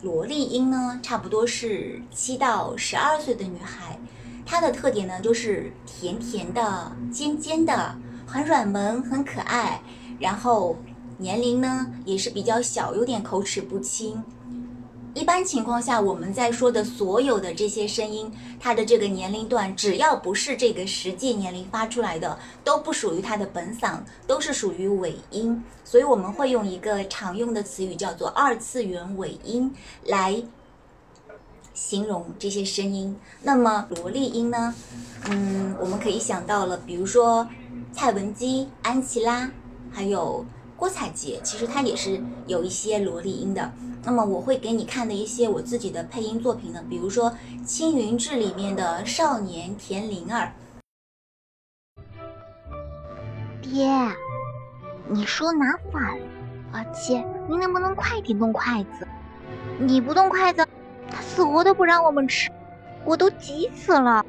萝莉音呢，差不多是七到十二岁的女孩，她的特点呢就是甜甜的、尖尖的，很软萌、很可爱，然后年龄呢也是比较小，有点口齿不清。一般情况下，我们在说的所有的这些声音，它的这个年龄段，只要不是这个实际年龄发出来的，都不属于它的本嗓，都是属于尾音。所以我们会用一个常用的词语叫做二次元尾音来形容这些声音。那么萝莉音呢？嗯，我们可以想到了，比如说蔡文姬、安琪拉，还有。郭采洁其实她也是有一些萝莉音的。那么我会给你看的一些我自己的配音作品呢，比如说《青云志》里面的少年田灵儿。爹，你说拿反了，而且你能不能快点动筷子？你不动筷子，他死活都不让我们吃，我都急死了。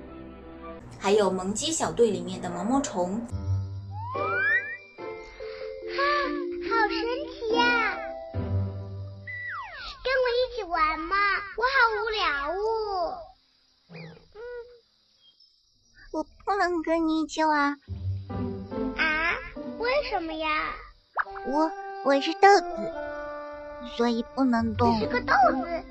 还有《萌鸡小队》里面的毛毛虫。好无聊哦。我不能跟你一起玩。啊？为什么呀？我我是豆子，所以不能动。你是个豆子，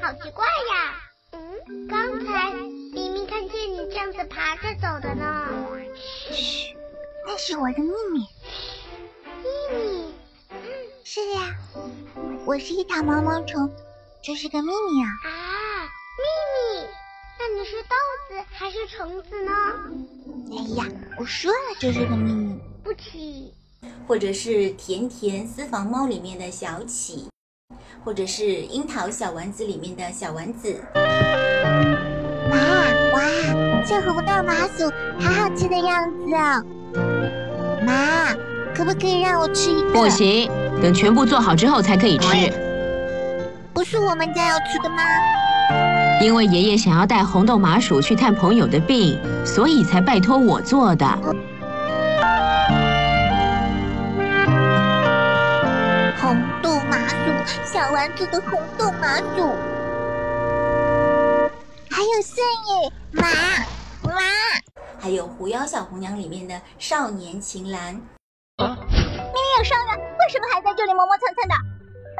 好奇怪呀。嗯，刚才明明看见你这样子爬着走的呢。嘘，那是我的秘密。秘密？嗯，是呀，我是一条毛毛虫。这是个秘密啊！豆子还是虫子呢？哎呀，我说了这是个秘密。不起。或者是《甜甜私房猫》里面的小启，或者是《樱桃小丸子》里面的小丸子。妈，哇，这红豆麻薯好好吃的样子哦！妈，可不可以让我吃一个？不行，等全部做好之后才可以吃。不是我们家要吃的吗？因为爷爷想要带红豆麻薯去探朋友的病，所以才拜托我做的。红豆麻薯，小丸子的红豆麻薯，还有圣野妈妈，还有《狐妖小红娘》里面的少年秦岚。明明有伤员，为什么还在这里磨磨蹭蹭的？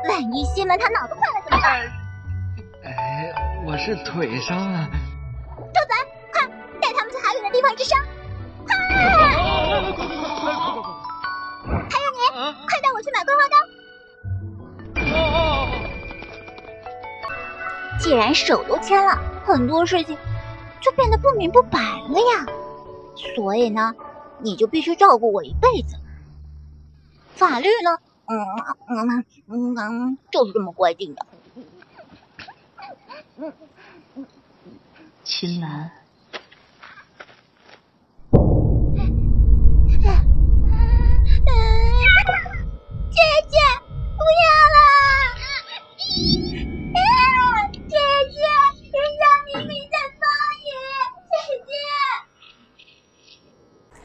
万一西门他脑子坏了怎么办？哎，我是腿伤了。住嘴！快带他们去好远的地方治伤。快！还有你，快带我去买桂花糕。既然手都牵了，很多事情就变得不明不白了呀。所以呢，你就必须照顾我一辈子。法律呢？嗯嗯嗯嗯，就是这么规定的。青兰，姐姐，不要了！姐姐，人家明明在发言，姐姐。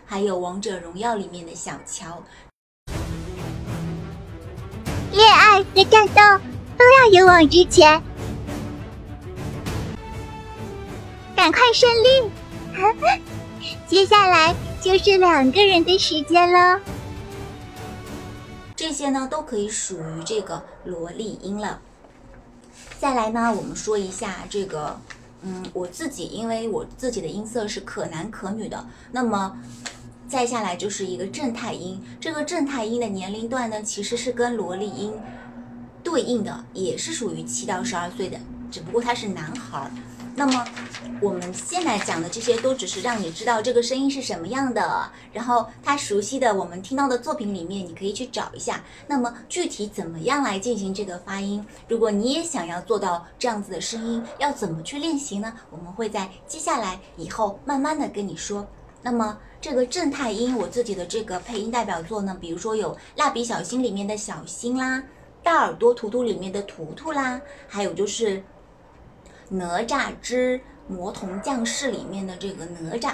还有《王者荣耀》里面的小乔。恋爱和战斗都要勇往直前，赶快胜利！接下来就是两个人的时间了。这些呢都可以属于这个萝莉音了。再来呢，我们说一下这个，嗯，我自己因为我自己的音色是可男可女的，那么。再下来就是一个正太音，这个正太音的年龄段呢，其实是跟萝莉音对应的，也是属于七到十二岁的，只不过他是男孩儿。那么我们现在讲的这些，都只是让你知道这个声音是什么样的，然后他熟悉的我们听到的作品里面，你可以去找一下。那么具体怎么样来进行这个发音？如果你也想要做到这样子的声音，要怎么去练习呢？我们会在接下来以后慢慢的跟你说。那么这个正太音，我自己的这个配音代表作呢，比如说有《蜡笔小新》里面的小新啦，《大耳朵图图》里面的图图啦，还有就是《哪吒之魔童降世》里面的这个哪吒。